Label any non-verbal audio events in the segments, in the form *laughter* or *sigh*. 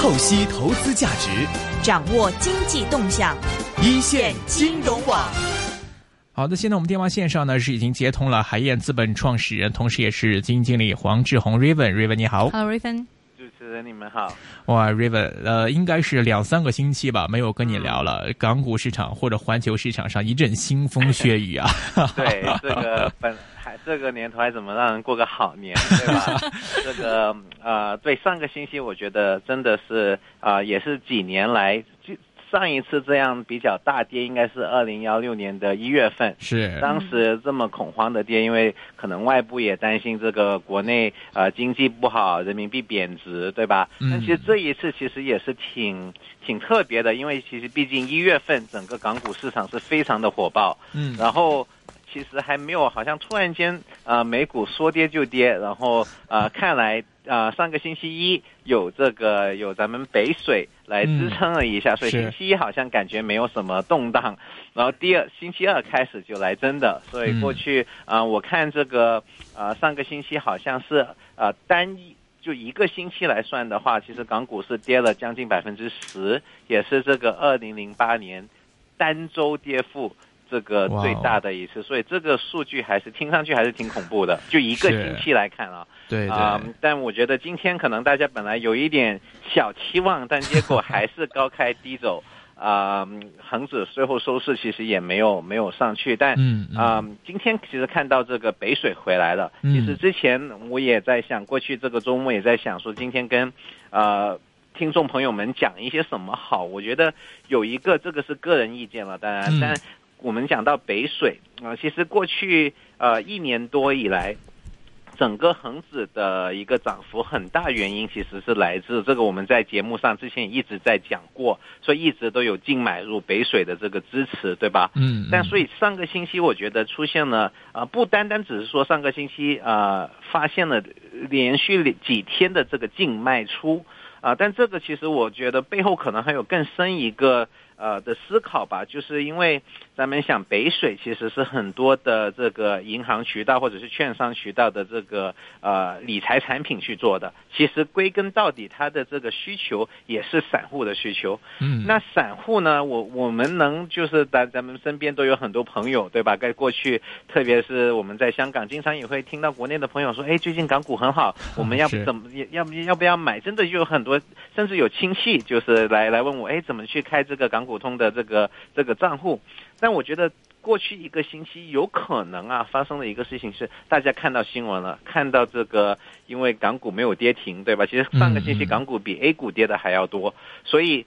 透析投资价值，掌握经济动向，一线金融网。好的，现在我们电话线上呢是已经接通了海燕资本创始人，同时也是基金经理黄志宏 Raven，Raven 你好。Hello Raven，主持人你们好。哇，Raven，呃，应该是两三个星期吧，没有跟你聊了。港股市场或者环球市场上一阵腥风血雨啊。*laughs* 对，这个本还这个年头还怎么让人过个好年，对吧？*laughs* 这个呃，对，上个星期我觉得真的是啊、呃也是几年来就上一次这样比较大跌，应该是二零幺六年的一月份。是，当时这么恐慌的跌，因为可能外部也担心这个国内呃经济不好，人民币贬值，对吧？嗯但其实这一次其实也是挺挺特别的，因为其实毕竟一月份整个港股市场是非常的火爆，嗯，然后其实还没有，好像突然间呃美股说跌就跌，然后呃看来呃上个星期一有这个有咱们北水来支撑了一下，所以星期一好像感觉没有什么动荡，然后第二星期二开始就来真的，所以过去啊、呃我看这个呃上个星期好像是呃单一。就一个星期来算的话，其实港股是跌了将近百分之十，也是这个二零零八年单周跌幅这个最大的一次，所以这个数据还是听上去还是挺恐怖的。*laughs* 就一个星期来看啊，对对，啊、但我觉得今天可能大家本来有一点小期望，但结果还是高开低走。*laughs* 啊、恒指最后收市其实也没有没有上去，但嗯嗯啊、今天其实看到这个北水回来了。嗯其实之前我也在想，过去这个周末也在想说，今天跟呃听众朋友们讲一些什么好。我觉得有一个，这个是个人意见了，当然，嗯但我们讲到北水啊、其实过去呃一年多以来。整个恒指的一个涨幅很大原因其实是来自这个，我们在节目上之前也一直在讲过，所以一直都有净买入北水的这个支持，对吧？嗯，但所以以上个星期我觉得出现了啊、呃不单单只是说上个星期啊、呃发现了连续几天的这个净卖出啊、但这个其实我觉得背后可能还有更深一个呃的思考吧，就是因为咱们想北水其实是很多的这个银行渠道或者是券商渠道的这个呃理财产品去做的，其实归根到底它的这个需求也是散户的需求，嗯，那散户呢？我我们能就是咱咱们身边都有很多朋友，对吧？在过去，特别是我们在香港，经常也会听到国内的朋友说，哎，最近港股很好，*laughs* 我们要不怎么要不要不要买？真的就有很多，甚至有亲戚就是来来问我，哎，怎么去开这个港股通的这个这个账户？但我觉得。过去一个星期，有可能啊发生的一个事情是，大家看到新闻了，看到这个，因为港股没有跌停，对吧？其实上个星期港股比 A 股跌的还要多，所以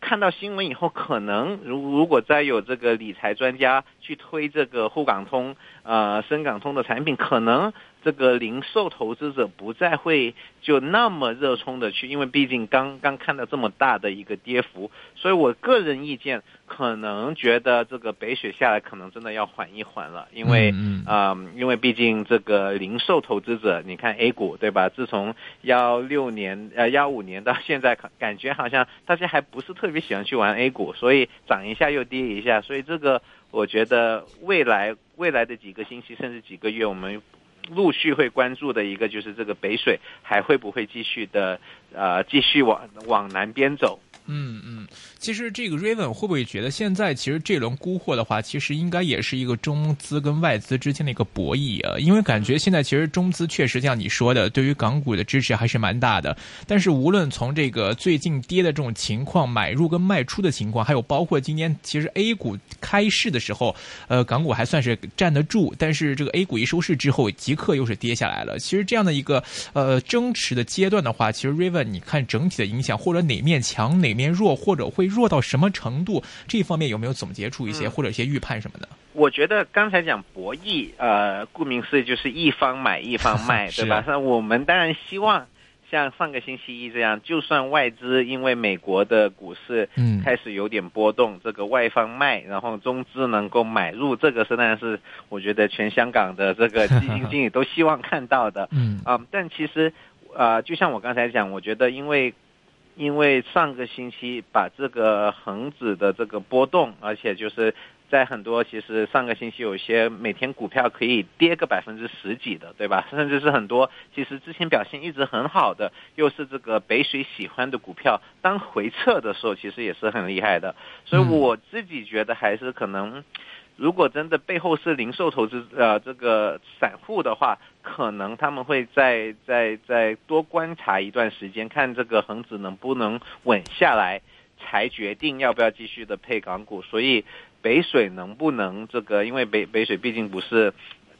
看到新闻以后，可能如如果再有这个理财专家去推这个沪港通、呃深港通的产品，可能这个零售投资者不再会就那么热衷的去，因为毕竟刚刚看到这么大的一个跌幅，所以我个人意见可能觉得这个北雪下来可能真的要缓一缓了，因为。啊、因为毕竟这个零售投资者，你看 A 股对吧？自从幺六年呃幺五年到现在，感 *laughs* 感觉好像大家还不是特别喜欢去玩 A 股，所以涨一下又跌一下，所以这个我觉得未来未来的几个星期甚至几个月，我们陆续会关注的一个就是这个北水还会不会继续的呃继续往往南边走。嗯嗯，其实这个 Raven 会不会觉得现在其实这轮沽货的话，其实应该也是一个中资跟外资之间的一个博弈啊？因为感觉现在其实中资确实像你说的，对于港股的支持还是蛮大的。但是无论从这个最近跌的这种情况，买入跟卖出的情况，还有包括今天其实 A 股开市的时候，呃，港股还算是站得住，但是这个 A 股一收市之后，即刻又是跌下来了。其实这样的一个呃争持的阶段的话，其实 Raven 你看整体的影响，或者哪面强哪面弱，或者会弱到什么程度，这方面有没有总结出一些、嗯或者一些预判什么的？我觉得刚才讲博弈，呃，顾名思义就是一方买一方 *laughs* 卖，对吧？那我们当然希望像上个星期一这样，就算外资因为美国的股市嗯开始有点波动，这个外方卖，然后中资能够买入，这个是当然是我觉得全香港的这个基金经理都希望看到的。嗯啊、但其实，呃，就像我刚才讲，我觉得因为因为上个星期把这个恒指的这个波动，而且就是在很多其实上个星期有些每天股票可以跌个百分之十几的，对吧？*laughs* 甚至是很多其实之前表现一直很好的，又是这个北水喜欢的股票，当回撤的时候，其实也是很厉害的。所以我自己觉得还是可能，如果真的背后是零售投资呃这个散户的话，可能他们会再再再多观察一段时间，看这个恒指能不能稳下来，才决定要不要继续的配港股。所以。北水能不能这个？因为北北水毕竟不是，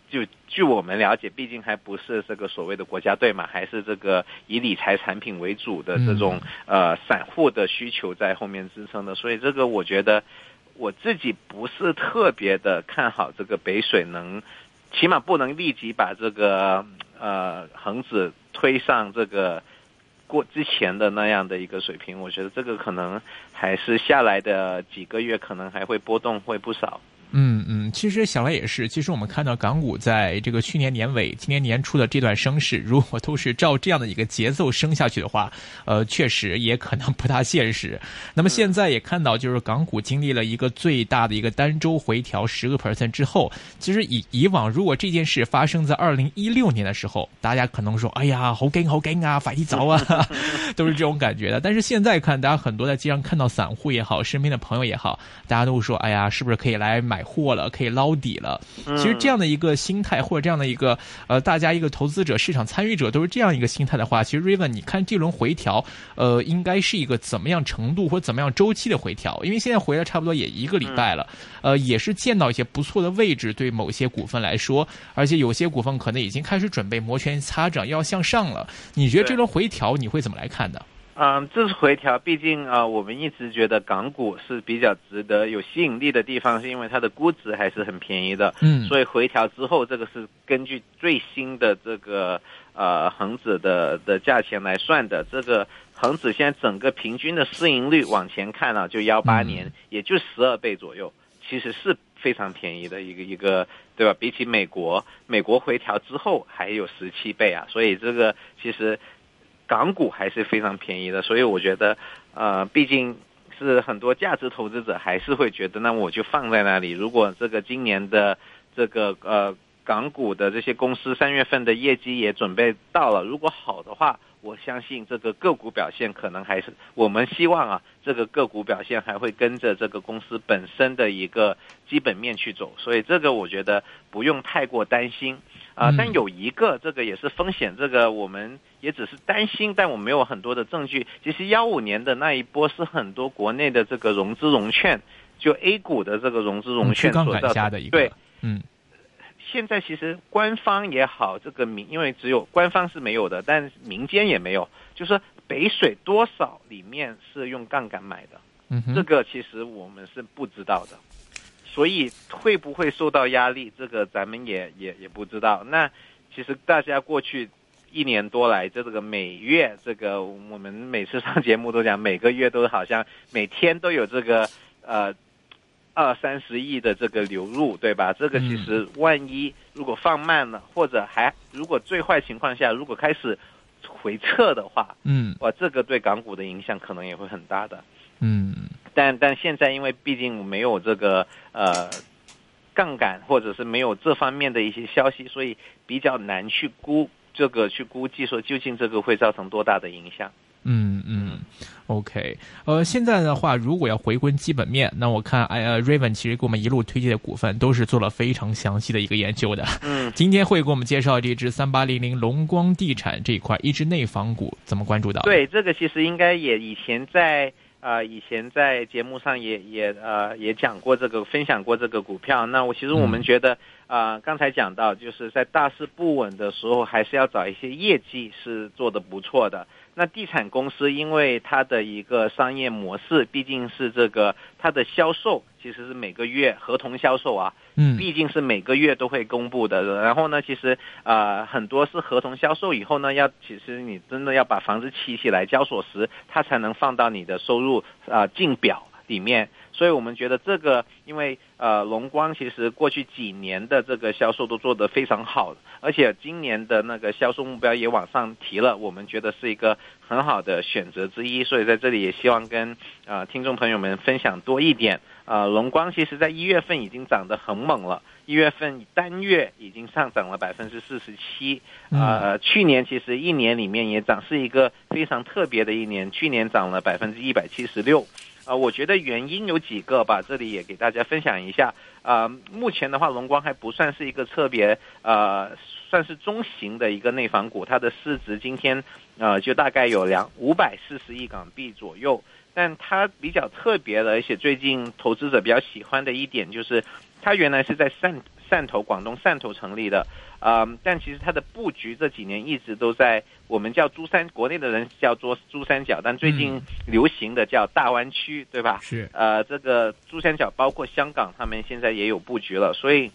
就据我们了解，毕竟还不是这个所谓的国家队嘛，还是这个以理财产品为主的这种呃散户的需求在后面支撑的。所以这个我觉得我自己不是特别的看好这个北水能，起码不能立即把这个呃恒指推上这个。过之前的那样的一个水平，我觉得这个可能还是下来的几个月，可能还会波动会不少。嗯嗯，其实想来也是。其实我们看到港股在这个去年年尾、今年年初的这段升势，如果都是照这样的一个节奏升下去的话，呃，确实也可能不大现实。那么现在也看到，就是港股经历了一个最大的一个单周回调十个 percent 之后，其实以以往如果这件事发生在二零一六年的时候，大家可能说：“哎呀，好惊好惊啊，快啲走啊！” *laughs* 都是这种感觉的。但是现在看，大家很多在街上看到散户也好，身边的朋友也好，大家都说：“哎呀，是不是可以来买？”买货了，可以捞底了。其实这样的一个心态，或者这样的一个呃，大家一个投资者、市场参与者都是这样一个心态的话，其实 Raven，你看这轮回调，呃，应该是一个怎么样程度或怎么样周期的回调？因为现在回来差不多也一个礼拜了，呃，也是见到一些不错的位置，对某些股份来说，而且有些股份可能已经开始准备摩拳擦掌要向上了。你觉得这轮回调你会怎么来看呢？嗯，这次回调，毕竟啊，我们一直觉得港股是比较值得、有吸引力的地方，是因为它的估值还是很便宜的。嗯，所以回调之后，这个是根据最新的这个呃恒指的的价钱来算的。这个恒指现在整个平均的市盈率往前看啊，就幺八年也就十二倍左右，其实是非常便宜的一个一个，对吧？比起美国，美国回调之后还有十七倍啊，所以这个其实。港股还是非常便宜的，所以我觉得，呃，毕竟是很多价值投资者还是会觉得，那我就放在那里。如果这个今年的这个呃港股的这些公司三月份的业绩也准备到了，如果好的话，我相信这个个股表现可能还是我们希望啊，这个个股表现还会跟着这个公司本身的一个基本面去走，所以这个我觉得不用太过担心。啊，但有一个这个也是风险，这个我们也只是担心，但我没有很多的证据。其实幺五年的那一波是很多国内的这个融资融券，就 A 股的这个融资融券所造的一个。对，嗯。现在其实官方也好，这个民因为只有官方是没有的，但民间也没有，就是北水多少里面是用杠杆买的，嗯，这个其实我们是不知道的。所以会不会受到压力？这个咱们也也也不知道。那其实大家过去一年多来，这个每月这个我们每次上节目都讲，每个月都好像每天都有这个呃二三十亿的这个流入，对吧？这个其实万一如果放慢了，或者还如果最坏情况下，如果开始回撤的话，嗯，哇，这个对港股的影响可能也会很大的，嗯。但但现在因为毕竟没有这个呃杠杆，或者是没有这方面的一些消息，所以比较难去估这个去估计说究竟这个会造成多大的影响。嗯嗯，OK，呃，现在的话，如果要回归基本面，那我看哎呃，Raven 其实给我们一路推荐的股份都是做了非常详细的一个研究的。嗯，今天会给我们介绍这支三八零零龙光地产这一块一支内房股，怎么关注到？对，这个其实应该也以前在。啊，以前在节目上也也呃也讲过这个，分享过这个股票。那我其实我们觉得啊，刚才讲到就是在大势不稳的时候，还是要找一些业绩是做的不错的。那地产公司因为它的一个商业模式，毕竟是这个它的销售其实是每个月合同销售啊，嗯，毕竟是每个月都会公布的。然后呢，其实啊很多是合同销售以后呢，要其实你真的要把房子起起来交锁时，它才能放到你的收入啊进表里面。所以我们觉得这个，因为呃，龙光其实过去几年的这个销售都做得非常好，而且今年的那个销售目标也往上提了，我们觉得是一个很好的选择之一。所以在这里也希望跟呃听众朋友们分享多一点。呃，龙光其实在一月份已经涨得很猛了，一月份单月已经上涨了百分之四十七。呃，去年其实一年里面也涨，是一个非常特别的一年，去年涨了百分之一百七十六。啊，我觉得原因有几个吧，这里也给大家分享一下。啊，目前的话，龙光还不算是一个特别呃，算是中型的一个内房股，它的市值今天呃就大概有两五百四十亿港币左右。但它比较特别的，而且最近投资者比较喜欢的一点就是，它原来是在汕汕头广东汕头成立的。啊，但其实它的布局这几年一直都在我们叫珠三，国内的人叫做珠三角，但最近流行的叫大湾区，对吧？是。呃，这个珠三角包括香港，他们现在也有布局了，所以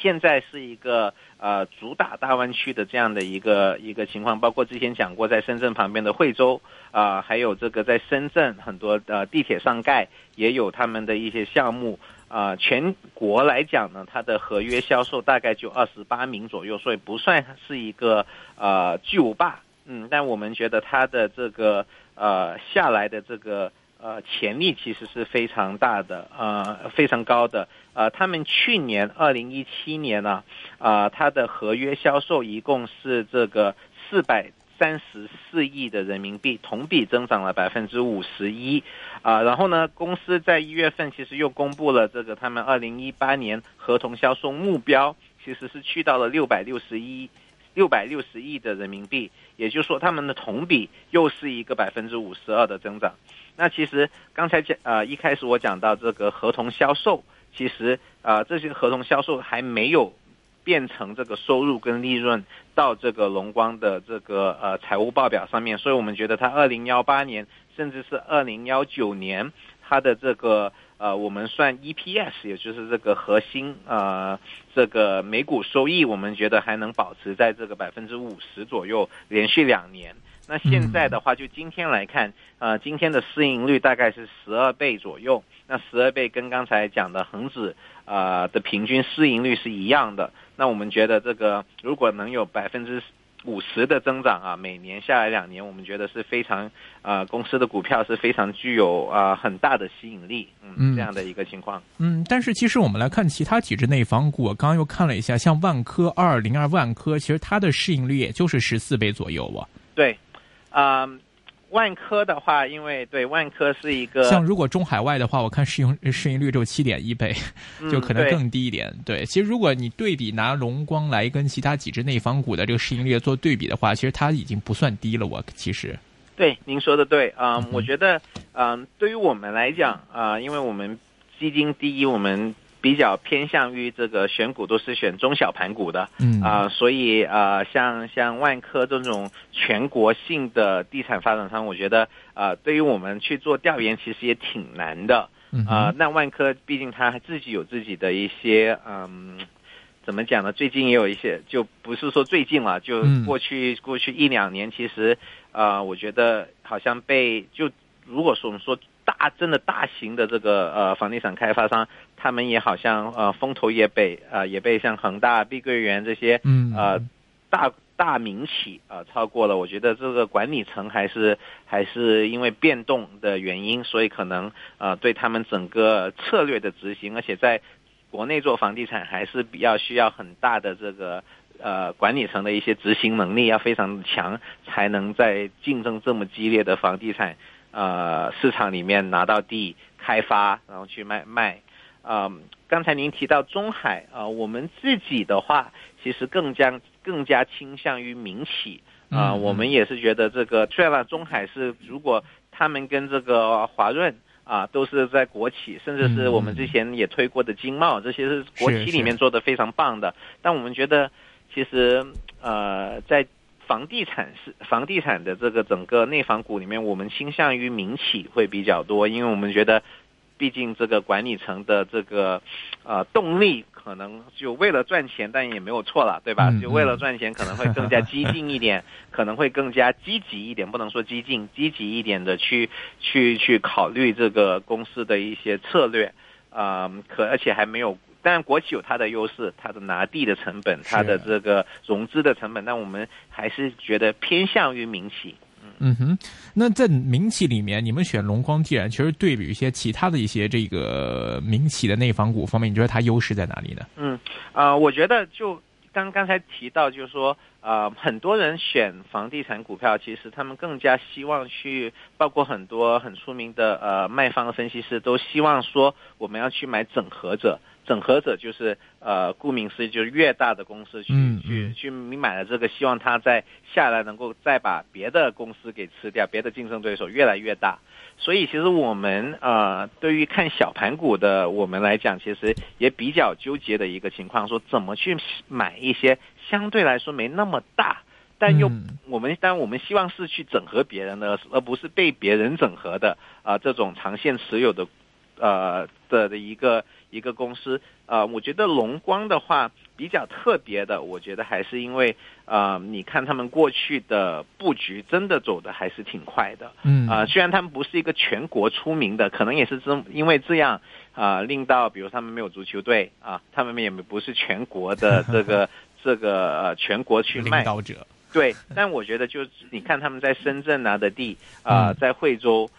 现在是一个呃主打大湾区的这样的一个一个情况，包括之前讲过在深圳旁边的惠州啊，还有这个在深圳很多呃地铁上盖也有他们的一些项目。啊，全国来讲呢，它的合约销售大概就二十八名左右，所以不算是一个呃巨无霸，嗯，但我们觉得它的这个呃下来的这个呃潜力其实是非常大的，呃非常高的，呃，他们去年二零一七年呢，啊，它的合约销售一共是这个四百。三十四亿的人民币，同比增长了百分之五十一，啊，然后呢，公司在一月份其实又公布了这个他们二零一八年合同销售目标，其实是去到了六百六十一六百六十亿的人民币，也就是说他们的同比又是一个百分之五十二的增长。那其实刚才讲啊，一开始我讲到这个合同销售，其实啊这些合同销售还没有。变成这个收入跟利润到这个龙光的这个呃财务报表上面，所以我们觉得它二零幺八年甚至是二零幺九年，它的这个呃我们算 EPS，也就是这个核心呃这个每股收益，我们觉得还能保持在这个百分之五十左右，连续两年。那现在的话，就今天来看，呃，今天的市盈率大概是十二倍左右。那十二倍跟刚才讲的恒指啊的平均市盈率是一样的。那我们觉得这个如果能有百分之五十的增长啊，每年下来两年，我们觉得是非常啊，公司的股票是非常具有啊很大的吸引力，嗯，这样的一个情况。嗯，但是其实我们来看其他几只内房股，我刚刚又看了一下，像万科二零二万科，其实它的市盈率也就是十四倍左右啊。对。啊，万科的话，因为对万科是一个像如果中海外的话，我看市盈市盈率只有七点一倍，就可能更低一点。对，其实如果你对比拿龙光来跟其他几只内房股的这个市盈率做对比的话，其实它已经不算低了。我其实对您说的对啊，我觉得嗯，对于我们来讲啊，因为我们基金第一，我们。比较偏向于这个选股都是选中小盘股的，嗯啊，所以啊，像像万科这种全国性的地产发展商，我觉得啊，对于我们去做调研，其实也挺难的，啊，那万科毕竟它自己有自己的一些，嗯，怎么讲呢？最近也有一些，就不是说最近了，就过去过去一两年，其实啊，我觉得好像被就如果说我们说。大真的大型的这个呃房地产开发商，他们也好像呃风头也被呃也被像恒大、碧桂园这些呃大大民企啊超过了。我觉得这个管理层还是还是因为变动的原因，所以可能呃对他们整个策略的执行，而且在国内做房地产还是比较需要很大的这个呃管理层的一些执行能力要非常强，才能在竞争这么激烈的房地产。呃，市场里面拿到地开发，然后去卖卖。啊，刚才您提到中海啊，我们自己的话，其实更加更加倾向于民企啊。我们也是觉得这个，虽然中海是如果他们跟这个华润啊，都是在国企，甚至是我们之前也推过的金茂，这些是国企里面做的非常棒的。但我们觉得，其实呃，在房地产是房地产的这个整个内房股里面，我们倾向于民企会比较多，因为我们觉得，毕竟这个管理层的这个呃动力可能就为了赚钱，但也没有错了，对吧？嗯就为了赚钱，可能会更加激进一点，*laughs* 可能会更加积极一点，不能说激进，积极一点的去去去考虑这个公司的一些策略，啊、可而且还没有。当然，国企有它的优势，它的拿地的成本，它的这个融资的成本，但我们还是觉得偏向于民企。嗯哼，那在民企里面，你们选龙光地产，其实对比一些其他的一些这个民企的内房股方面，你觉得它优势在哪里呢？嗯，啊、我觉得就刚刚才提到，就是说，呃，很多人选房地产股票，其实他们更加希望去，包括很多很出名的呃卖方的分析师都希望说，我们要去买整合者。整合者就是呃，顾名思义，就是越大的公司去、去去，你买了这个，希望它在下来能够再把别的公司给吃掉，别的竞争对手越来越大。所以其实我们呃，对于看小盘股的我们来讲，其实也比较纠结的一个情况，说怎么去买一些相对来说没那么大，但又嗯我们当然我们希望是去整合别人的，而不是被别人整合的啊、这种长线持有的呃的的一个一个公司啊、我觉得龙光的话比较特别的，我觉得还是因为啊、你看他们过去的布局真的走的还是挺快的。嗯啊、虽然他们不是一个全国出名的，可能也是这因为这样啊、令到比如他们没有足球队啊，他们也不是全国的这个这个呃全国去卖，领导者，对。但我觉得就是你看他们在深圳拿的地啊、嗯在惠州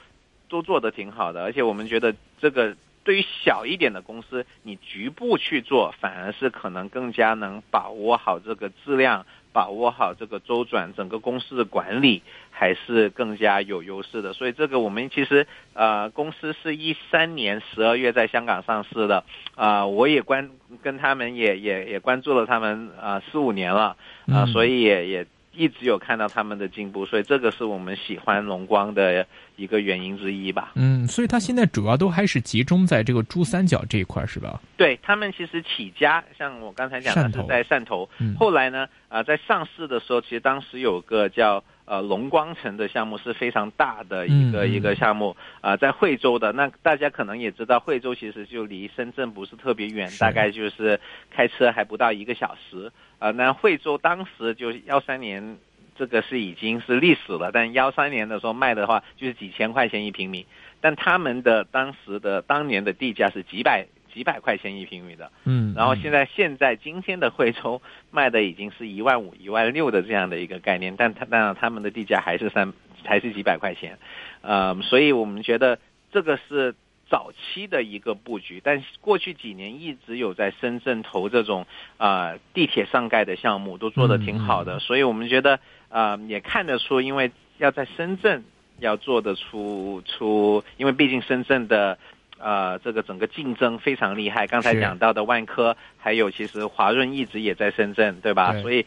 都做的挺好的，而且我们觉得这个。对于小一点的公司，你局部去做，反而是可能更加能把握好这个质量，把握好这个周转，整个公司的管理还是更加有优势的。所以这个我们其实呃，公司是一三年十二月在香港上市的，啊、我也关跟他们也也也关注了他们啊四五年了，啊、嗯所以也也一直有看到他们的进步，所以这个是我们喜欢龙光的一个原因之一吧。嗯，所以它现在主要都还是集中在这个珠三角这一块，是吧？对他们其实起家，像我刚才讲的是在汕头，嗯后来呢，啊、在上市的时候，其实当时有个叫呃龙光城的项目是非常大的一个、一个项目啊、在惠州的。那大家可能也知道，惠州其实就离深圳不是特别远，大概就是开车还不到一个小时啊、那惠州当时就幺三年。这个是已经是历史了，但幺三年的时候卖的话就是几千块钱一平米，但他们的当时的当年的地价是几百几百块钱一平米的，嗯，然后现在现在今天的惠州卖的已经是一万五、一万六的这样的一个概念，但他当然他们的地价还是三还是几百块钱，呃，所以我们觉得这个是早期的一个布局，但过去几年一直有在深圳投这种啊、呃地铁上盖的项目，都做得挺好的，所以我们觉得啊、呃也看得出，因为要在深圳要做得出出，因为毕竟深圳的。呃，这个整个竞争非常厉害。刚才讲到的万科，还有其实华润一直也在深圳，对吧？对所以，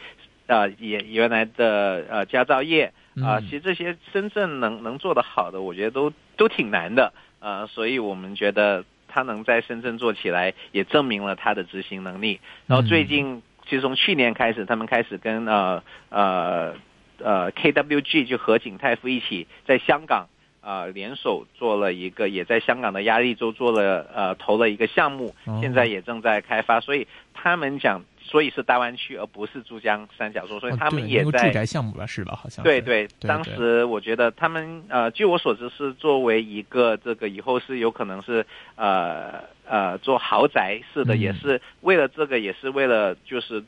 呃，也原来的呃佳兆业啊、嗯其实这些深圳能能做得好的，我觉得都都挺难的。呃，所以我们觉得他能在深圳做起来，也证明了他的执行能力。然后最近，其实从去年开始，他们开始跟呃呃呃 KWG 就和景泰富一起在香港。呃，联手做了一个，也在香港的压力州做了呃投了一个项目，哦现在也正在开发，所以他们讲，所以是大湾区而不是珠江三角洲，所以哦他们也在住宅项目吧，是吧？好像对对，对当时我觉得他们呃，据我所知是作为一个这个以后是有可能是呃呃做豪宅式的，嗯也是为了这个，也是为了就是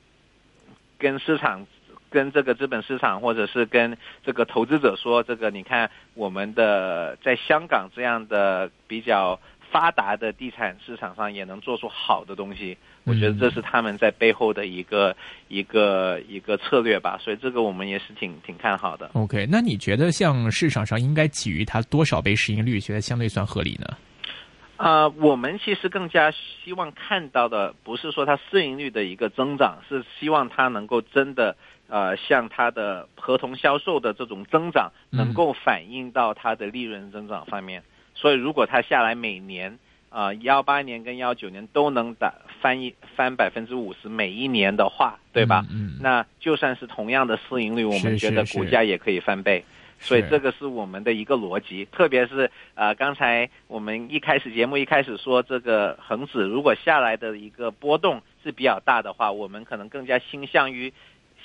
跟市场。跟这个资本市场，或者是跟这个投资者说，这个你看我们的在香港这样的比较发达的地产市场上，也能做出好的东西。我觉得这是他们在背后的一个一个一个策略吧，所以这个我们也是挺挺看好的。OK，那你觉得像市场上应该给予它多少倍市盈率，觉得相对算合理呢？啊、我们其实更加希望看到的不是说它市盈率的一个增长，是希望它能够真的呃像它的合同销售的这种增长，嗯能够反映到它的利润增长方面。所以如果它下来每年啊幺八年跟幺九年都能打翻一翻百分之五十每一年的话，对吧？嗯，嗯。那就算是同样的市盈率，我们觉得股价也可以翻倍。所以这个是我们的一个逻辑，特别是呃，刚才我们一开始节目一开始说，这个恒指如果下来的一个波动是比较大的话，我们可能更加倾向于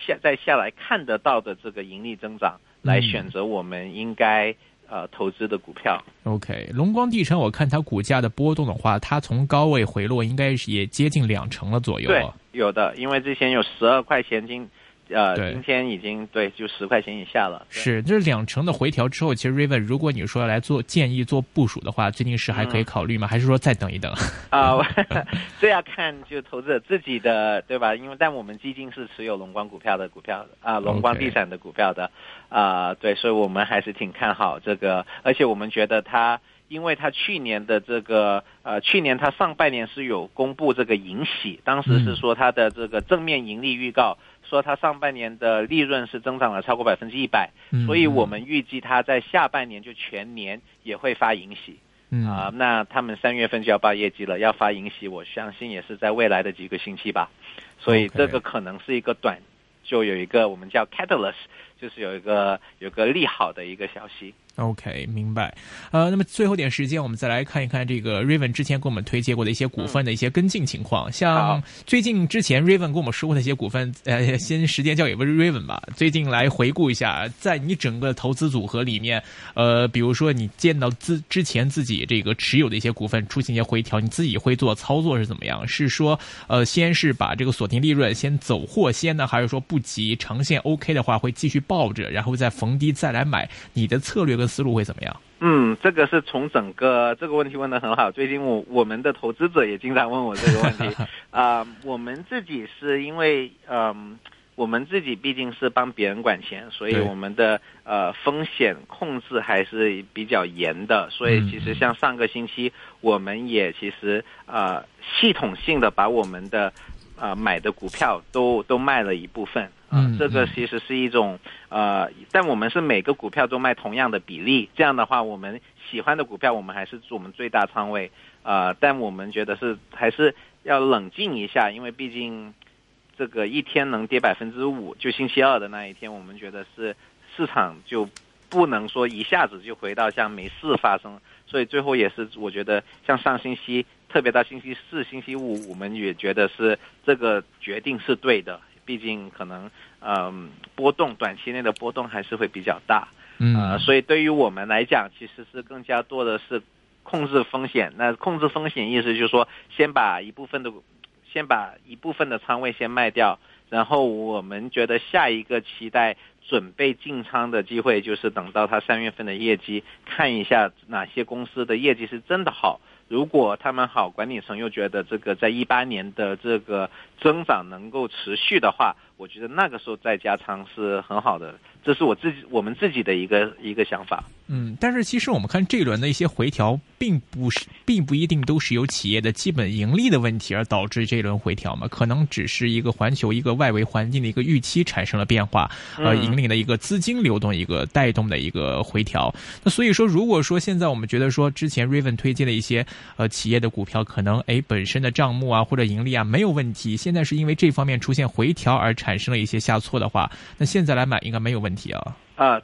下再下来看得到的这个盈利增长来选择我们应该呃投资的股票。OK，龙光地产，我看它股价的波动的话，它从高位回落，应该是也接近两成了左右。对，有的，因为之前有十二块钱金。呃，今天已经对，就十块钱以下了。是，这两成的回调之后，其实 Raven，如果你说来做建议做部署的话，最近是还可以考虑吗？还是说再等一等？啊，*laughs* 这要看就投资者自己的，对吧？因为但我们基金是持有龙光股票的股票啊，龙光地产的股票的啊，对，所以我们还是挺看好这个，而且我们觉得它。因为他去年的这个呃，去年他上半年是有公布这个盈喜，当时是说他的这个正面盈利预告，说他上半年的利润是增长了超过百分之一百，所以我们预计他在下半年就全年也会发盈喜，啊，那他们三月份就要报业绩了，要发盈喜，我相信也是在未来的几个星期吧，所以这个可能是一个短，就有一个我们叫 catalyst，就是有一个有个利好的一个消息。OK，明白。呃，那么最后点时间，我们再来看一看这个 Raven 之前给我们推荐过的一些股份的一些跟进情况。像最近之前 Raven 跟我们说过的一些股份，呃，*laughs* 先时间交给 Raven 吧。最近来回顾一下，在你整个投资组合里面，呃，比如说你见到自之前自己这个持有的一些股份出现一些回调，你自己会做操作是怎么样？是说呃，先是把这个锁定利润先走货先呢，还是说不急，长线 OK 的话会继续抱着，然后再逢低再来买？你的策略跟思路会怎么样？嗯，这个是从整个这个问题问的很好。最近我我们的投资者也经常问我这个问题 *laughs* 啊。我们自己是因为嗯，我们自己毕竟是帮别人管钱，所以我们的呃风险控制还是比较严的。所以其实像上个星期，我们也其实呃系统性的把我们的呃买的股票都都卖了一部分。嗯，这个其实是一种呃，但我们是每个股票都卖同样的比例，这样的话，我们喜欢的股票我们还是做我们最大仓位呃，但我们觉得是还是要冷静一下，因为毕竟这个一天能跌百分之五，就星期二的那一天，我们觉得是市场就不能说一下子就回到像没事发生，所以最后也是我觉得像上星期，特别到星期四、星期五，我们也觉得是这个决定是对的。毕竟可能，嗯，波动短期内的波动还是会比较大，嗯，所以对于我们来讲，其实是更加多的是控制风险。那控制风险意思就是说，先把一部分的，先把一部分的仓位先卖掉，然后我们觉得下一个期待准备进仓的机会，就是等到它三月份的业绩，看一下哪些公司的业绩是真的好。如果他们好，管理层又觉得这个在一八年的这个增长能够持续的话，我觉得那个时候再加仓是很好的。这是我自己我们自己的一个一个想法。嗯，但是其实我们看这一轮的一些回调，并不是并不一定都是由企业的基本盈利的问题而导致这一轮回调嘛？可能只是一个环球一个外围环境的一个预期产生了变化，呃，引领的一个资金流动一个带动的一个回调。那所以说，如果说现在我们觉得说之前 Raven 推荐的一些呃企业的股票，可能哎本身的账目啊或者盈利啊没有问题，现在是因为这方面出现回调而产生了一些下挫的话，那现在来买应该没有问题啊。啊。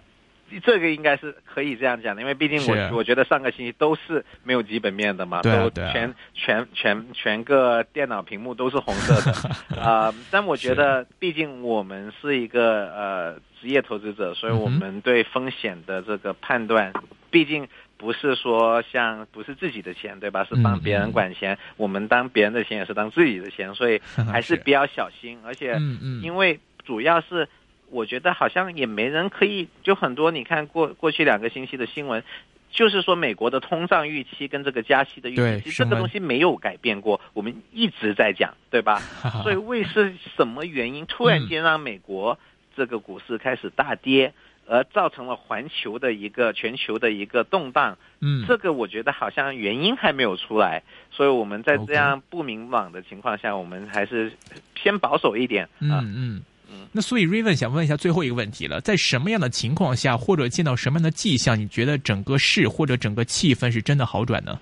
这个应该是可以这样讲的，因为毕竟我我觉得上个星期都是没有基本面的嘛，都全全全全个电脑屏幕都是红色的啊。*laughs* 但我觉得，毕竟我们是一个呃职业投资者，所以我们对风险的这个判断，毕竟不是说像不是自己的钱对吧？是帮别人管钱，我们当别人的钱也是当自己的钱，所以 *laughs* 还是比较小心。而且因为主要是。我觉得好像也没人可以，就很多你看过过去两个星期的新闻，就是说美国的通胀预期跟这个加息的预期，这个东西没有改变过，我们一直在讲，对吧？所以为是什么原因突然间让美国这个股市开始大跌，而造成了环球的一个全球的一个动荡？嗯，这个我觉得好像原因还没有出来，所以我们在这样不明朗的情况下，我们还是偏保守一点。嗯嗯。那所以瑞文想问一下最后一个问题了，在什么样的情况下，或者见到什么样的迹象，你觉得整个市或者整个气氛是真的好转呢？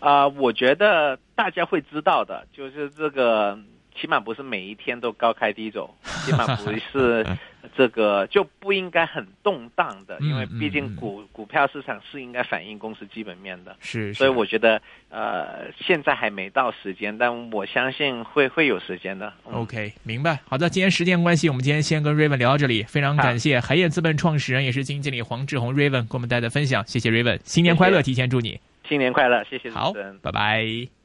啊，我觉得大家会知道的，就是这个起码不是每一天都高开低走，*laughs* 起码不是 *laughs* 这个就不应该很动荡的，因为嗯毕竟嗯股股票市场是应该反映公司基本面的。是，所以我觉得，呃，现在还没到时间，但我相信会会有时间的。嗯 OK，明白。好的，今天时间关系，我们今天先跟 Raven 聊到这里。非常感谢海燕资本创始人也是基金经理黄志宏 Raven 给我们带来的分享，谢谢 Raven，新年快乐，提前祝你新年快乐，谢谢主好持人，。拜拜。